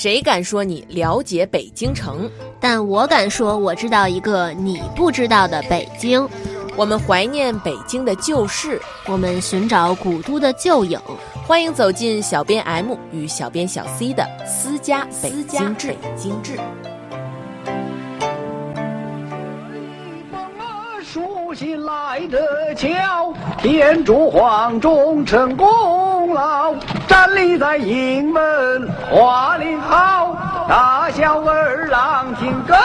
谁敢说你了解北京城？但我敢说，我知道一个你不知道的北京。我们怀念北京的旧事，我们寻找古都的旧影。欢迎走进小编 M 与小编小 C 的私家北京志。精致。书信来得巧，天助黄忠成功劳，站立在营门华林好，大小儿郎听更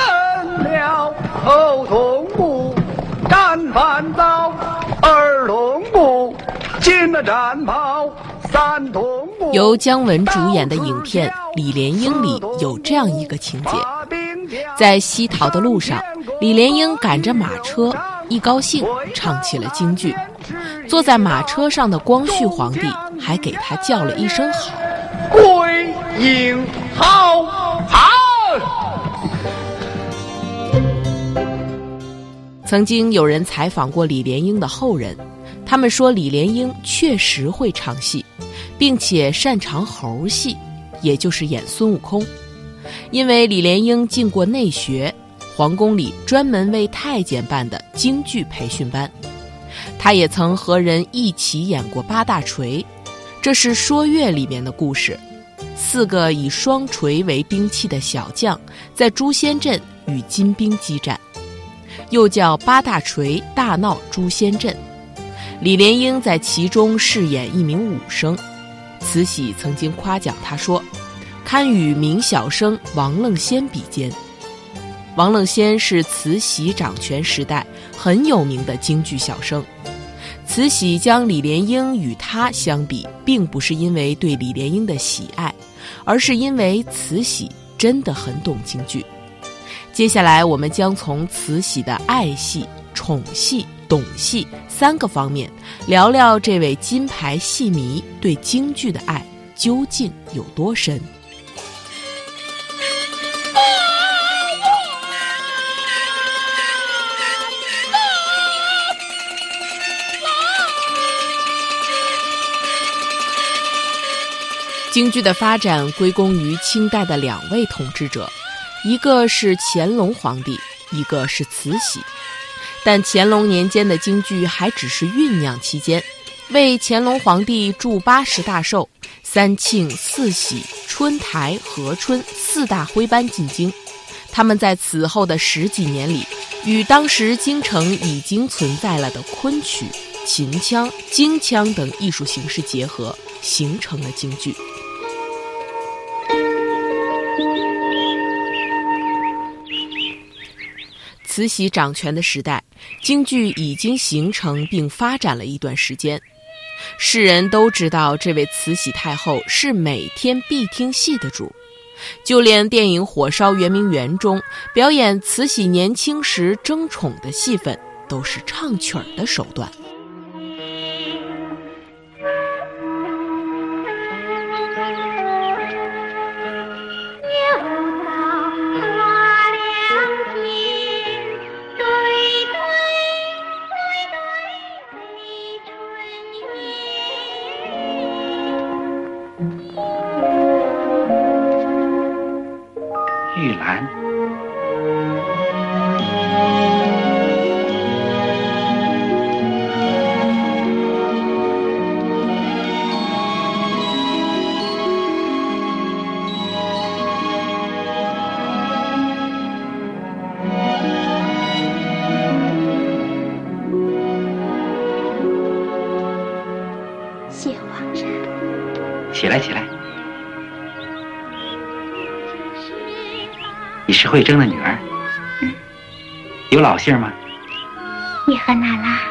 了，头痛不战烦躁，耳痛不进了战袍，三痛不。由姜文主演的影片《李莲英》里有这样一个情节，在西逃的路上，李莲英赶着马车。一高兴，唱起了京剧。坐在马车上的光绪皇帝还给他叫了一声好：“归英好，好。”曾经有人采访过李莲英的后人，他们说李莲英确实会唱戏，并且擅长猴戏，也就是演孙悟空。因为李莲英进过内学。皇宫里专门为太监办的京剧培训班，他也曾和人一起演过八大锤，这是说岳里面的故事。四个以双锤为兵器的小将在诛仙阵与金兵激战，又叫八大锤大闹诛仙阵。李莲英在其中饰演一名武生，慈禧曾经夸奖他说：“堪与名小生王楞仙比肩。”王愣仙是慈禧掌权时代很有名的京剧小生，慈禧将李莲英与他相比，并不是因为对李莲英的喜爱，而是因为慈禧真的很懂京剧。接下来，我们将从慈禧的爱戏、宠戏、懂戏三个方面，聊聊这位金牌戏迷对京剧的爱究竟有多深。京剧的发展归功于清代的两位统治者，一个是乾隆皇帝，一个是慈禧。但乾隆年间的京剧还只是酝酿期间，为乾隆皇帝祝八十大寿、三庆、四喜、春台、和春四大徽班进京。他们在此后的十几年里，与当时京城已经存在了的昆曲、秦腔、京腔等艺术形式结合，形成了京剧。慈禧掌权的时代，京剧已经形成并发展了一段时间。世人都知道，这位慈禧太后是每天必听戏的主，就连电影《火烧圆明园》中表演慈禧年轻时争宠的戏份，都是唱曲儿的手段。起来，起来！你是慧珍的女儿，有老姓吗？你和娜拉？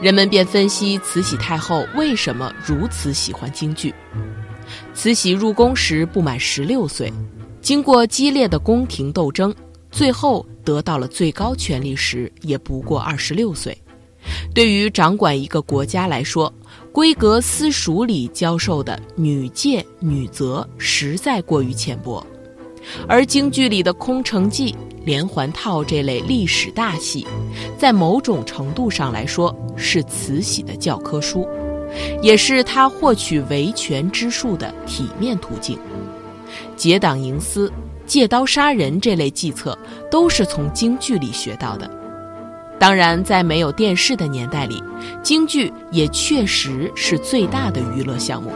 人们便分析慈禧太后为什么如此喜欢京剧。慈禧入宫时不满十六岁，经过激烈的宫廷斗争。最后得到了最高权力时，也不过二十六岁。对于掌管一个国家来说，闺阁私塾里教授的女戒女则实在过于浅薄。而京剧里的空城计、连环套这类历史大戏，在某种程度上来说是慈禧的教科书，也是他获取维权之术的体面途径。结党营私、借刀杀人这类计策，都是从京剧里学到的。当然，在没有电视的年代里，京剧也确实是最大的娱乐项目。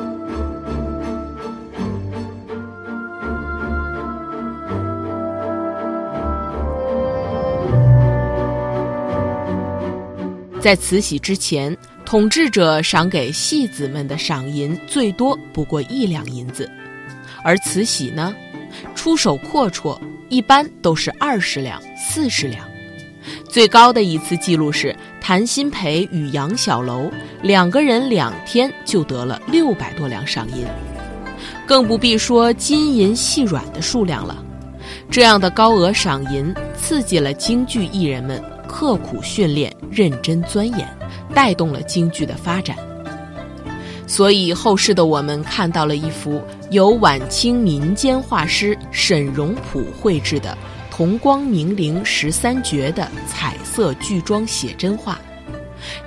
在慈禧之前，统治者赏给戏子们的赏银最多不过一两银子，而慈禧呢，出手阔绰，一般都是二十两、四十两。最高的一次记录是谭鑫培与杨小楼两个人两天就得了六百多两赏银，更不必说金银细软的数量了。这样的高额赏银刺激了京剧艺人们。刻苦训练，认真钻研，带动了京剧的发展。所以后世的我们看到了一幅由晚清民间画师沈荣普绘制的《同光明陵十三绝》的彩色剧装写真画，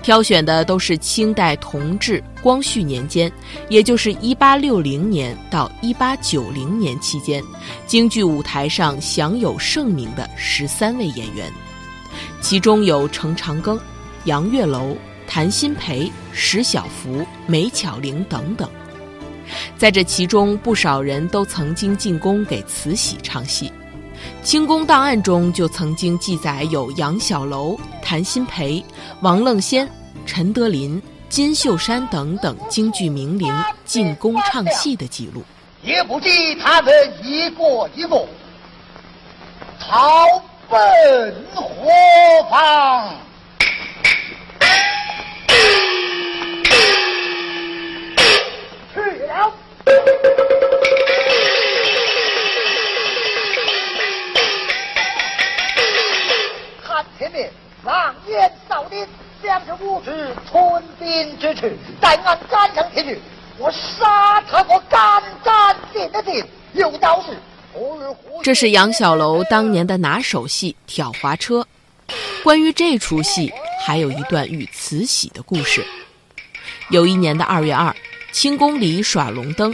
挑选的都是清代同治、光绪年间，也就是一八六零年到一八九零年期间，京剧舞台上享有盛名的十三位演员。其中有程长庚、杨月楼、谭鑫培、石小福、梅巧玲等等，在这其中，不少人都曾经进宫给慈禧唱戏。清宫档案中就曾经记载有杨小楼、谭鑫培、王愣仙、陈德林、金秀山等等京剧名伶进宫唱戏的记录。也不知他们一个一个逃。奔何方？狼烟扫地，向着无知屯兵之处，待俺赶上前去，我杀他个干干净净，有道是。这是杨小楼当年的拿手戏《挑滑车》。关于这出戏，还有一段与慈禧的故事。有一年的二月二，清宫里耍龙灯，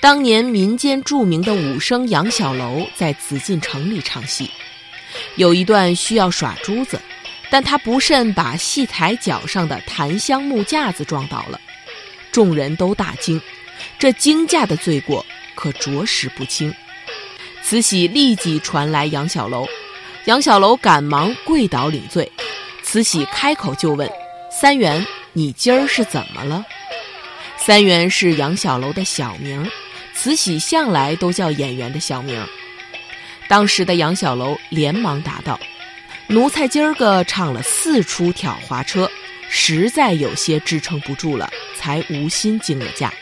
当年民间著名的武生杨小楼在紫禁城里唱戏。有一段需要耍珠子，但他不慎把戏台脚上的檀香木架子撞倒了，众人都大惊。这惊驾的罪过可着实不轻。慈禧立即传来杨小楼，杨小楼赶忙跪倒领罪。慈禧开口就问：“三元，你今儿是怎么了？”三元是杨小楼的小名，慈禧向来都叫演员的小名。当时的杨小楼连忙答道：“奴才今儿个唱了四出挑滑车，实在有些支撑不住了，才无心惊了驾。”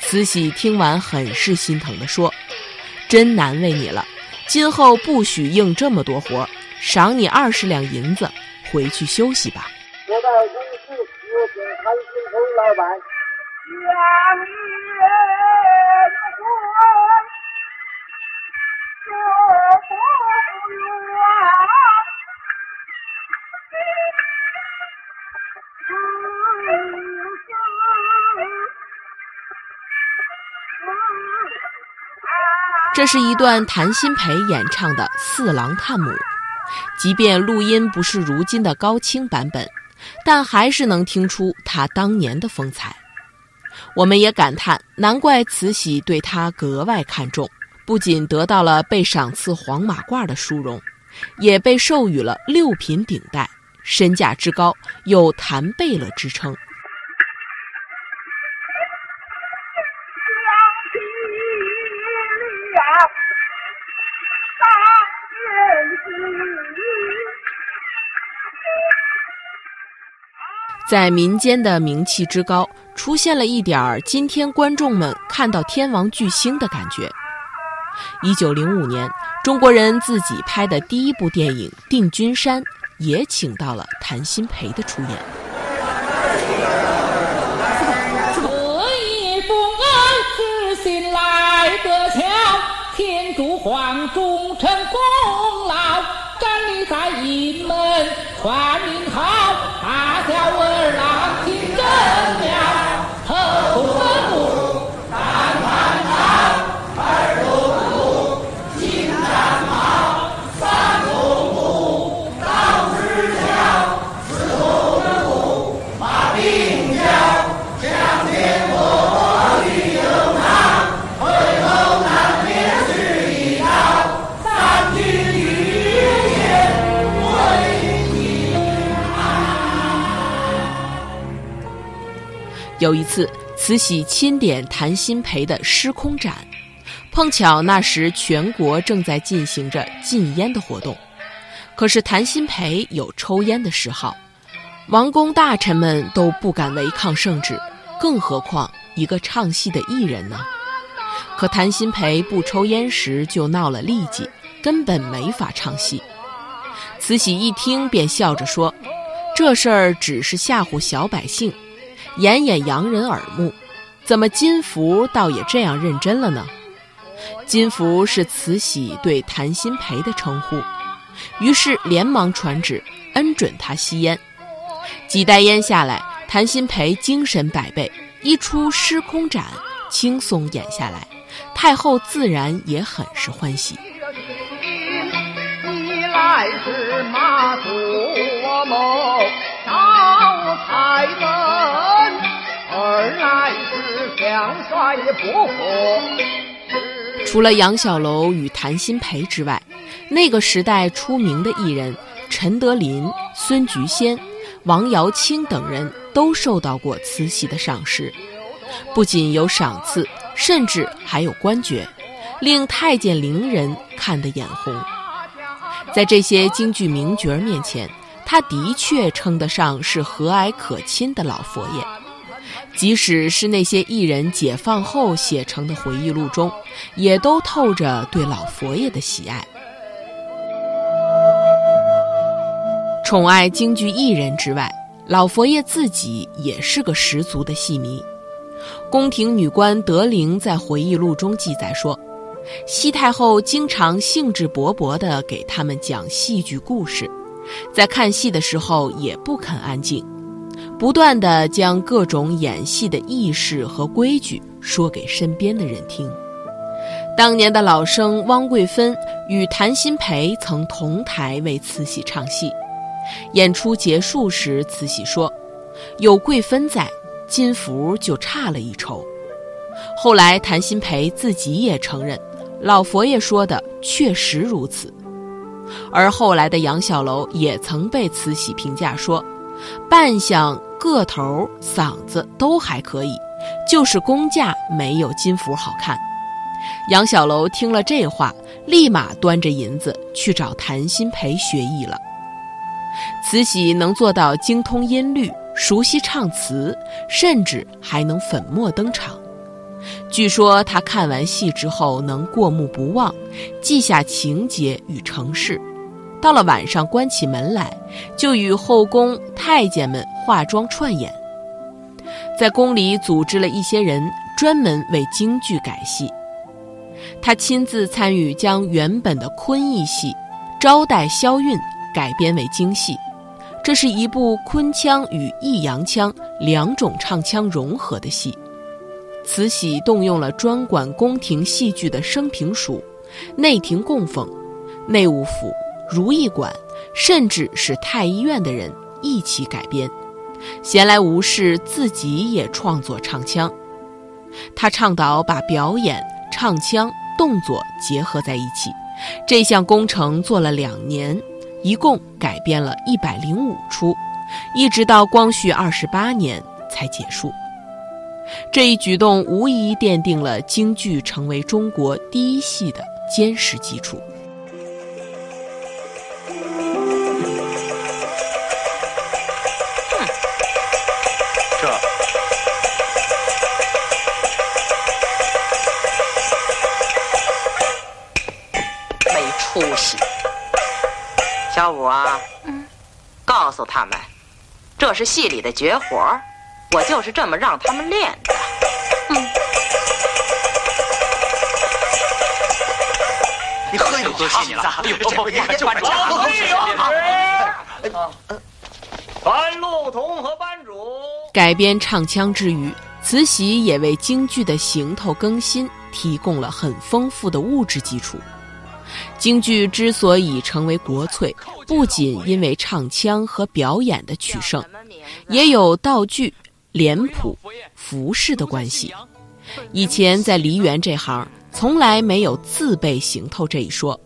慈禧听完很是心疼地说。真难为你了，今后不许应这么多活，赏你二十两银子，回去休息吧。我到公司有请谭鑫培老板，两人婚，这不这是一段谭鑫培演唱的《四郎探母》，即便录音不是如今的高清版本，但还是能听出他当年的风采。我们也感叹，难怪慈禧对他格外看重，不仅得到了被赏赐黄马褂的殊荣，也被授予了六品顶戴，身价之高有谭贝勒之称。在民间的名气之高，出现了一点儿今天观众们看到天王巨星的感觉。一九零五年，中国人自己拍的第一部电影《定军山》也请到了谭鑫培的出演。这一封安知信来得巧。天主皇忠臣功劳，站立在营门传名号，大小儿郎听真了，有一次，慈禧钦点谭鑫培的失空展，碰巧那时全国正在进行着禁烟的活动，可是谭鑫培有抽烟的嗜好，王公大臣们都不敢违抗圣旨，更何况一个唱戏的艺人呢？可谭鑫培不抽烟时就闹了痢疾，根本没法唱戏。慈禧一听便笑着说：“这事儿只是吓唬小百姓。”掩掩洋人耳目，怎么金福倒也这样认真了呢？金福是慈禧对谭鑫培的称呼，于是连忙传旨恩准他吸烟。几袋烟下来，谭鑫培精神百倍，一出失空斩，轻松演下来，太后自然也很是欢喜。一来是马祖谋开门，二来是将帅不服。除了杨小楼与谭鑫培之外，那个时代出名的艺人陈德林、孙菊仙、王瑶卿等人都受到过慈禧的赏识，不仅有赏赐，甚至还有官爵，令太监伶人看得眼红。在这些京剧名角面前，他的确称得上是和蔼可亲的老佛爷。即使是那些艺人解放后写成的回忆录中，也都透着对老佛爷的喜爱。宠爱京剧艺人之外，老佛爷自己也是个十足的戏迷。宫廷女官德龄在回忆录中记载说，西太后经常兴致勃勃地给他们讲戏剧故事，在看戏的时候也不肯安静。不断地将各种演戏的意识和规矩说给身边的人听。当年的老生汪桂芬与谭鑫培曾同台为慈禧唱戏，演出结束时，慈禧说：“有贵芬在，金福就差了一筹。”后来谭鑫培自己也承认，老佛爷说的确实如此。而后来的杨小楼也曾被慈禧评价说。扮相、个头、嗓子都还可以，就是工价没有金福好看。杨小楼听了这话，立马端着银子去找谭鑫培学艺了。慈禧能做到精通音律、熟悉唱词，甚至还能粉墨登场。据说他看完戏之后能过目不忘，记下情节与程式。到了晚上，关起门来，就与后宫太监们化妆串演。在宫里组织了一些人，专门为京剧改戏。他亲自参与将原本的昆弋戏《招待萧韵》改编为京戏。这是一部昆腔与弋阳腔两种唱腔融合的戏。慈禧动用了专管宫廷戏剧的升平署、内廷供奉、内务府。如意馆，甚至是太医院的人一起改编，闲来无事自己也创作唱腔。他倡导把表演、唱腔、动作结合在一起，这项工程做了两年，一共改编了一百零五出，一直到光绪二十八年才结束。这一举动无疑奠定了京剧成为中国第一戏的坚实基础。出息。小五啊，嗯，告诉他们，这是戏里的绝活我就是这么让他们练的。嗯。你喝一口，多谢你了。哎呦，这班主，班主，樊路同和班主改编唱腔之余，慈禧也为京剧的行头更新提供了很丰富的物质基础。京剧之所以成为国粹，不仅因为唱腔和表演的取胜，也有道具、脸谱、服饰的关系。以前在梨园这行，从来没有自备行头这一说。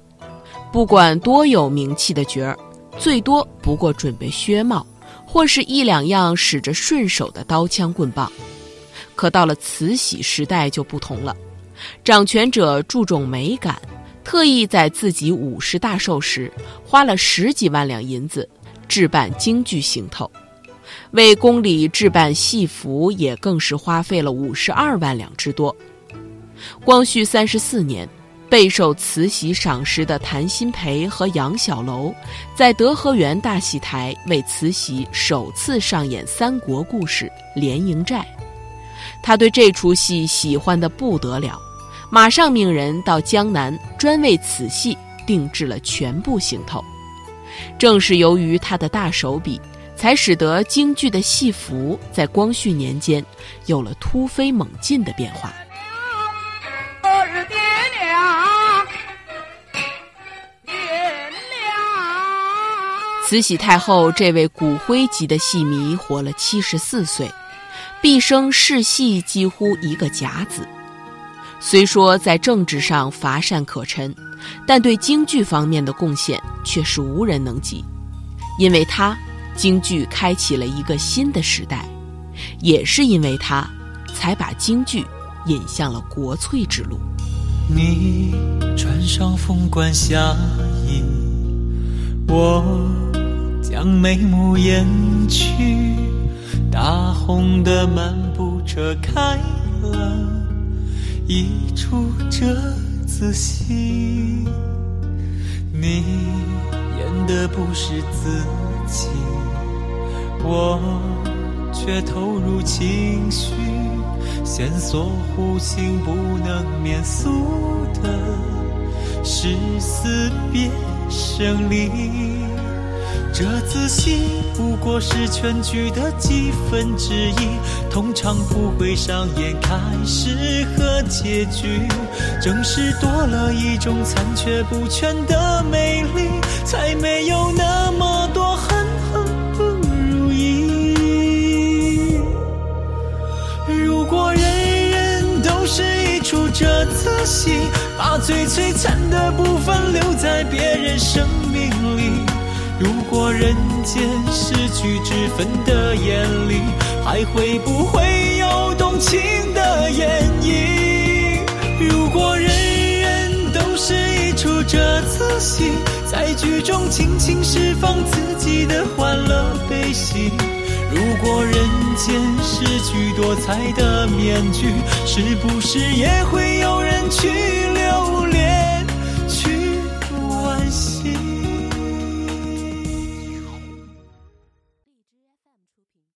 不管多有名气的角儿，最多不过准备靴帽，或是一两样使着顺手的刀枪棍棒。可到了慈禧时代就不同了，掌权者注重美感。特意在自己五十大寿时，花了十几万两银子置办京剧行头，为宫里置办戏服也更是花费了五十二万两之多。光绪三十四年，备受慈禧赏识的谭鑫培和杨小楼，在德和园大戏台为慈禧首次上演三国故事《连营寨》，他对这出戏喜欢的不得了。马上命人到江南，专为此戏定制了全部行头。正是由于他的大手笔，才使得京剧的戏服在光绪年间有了突飞猛进的变化。慈禧太后这位骨灰级的戏迷活了七十四岁，毕生试戏几乎一个甲子。虽说在政治上乏善可陈，但对京剧方面的贡献却是无人能及。因为他，京剧开启了一个新的时代；也是因为他，才把京剧引向了国粹之路。你穿上凤冠霞衣，我将眉目掩去，大红的幔布遮开了。一出折子戏，你演的不是自己，我却投入情绪，线索弧形不能免俗的是死别生离。这仔戏不过是全剧的几分之一，通常不会上演开始和结局。正是多了一种残缺不全的美丽，才没有那一出折子戏，把最璀璨的部分留在别人生命里。如果人间失去之分的眼里，还会不会有动情的演绎？如果人人都是一出折子戏，在剧中尽情释放自己的欢乐悲喜。如果人间失去多彩的面具，是不是也会有人去？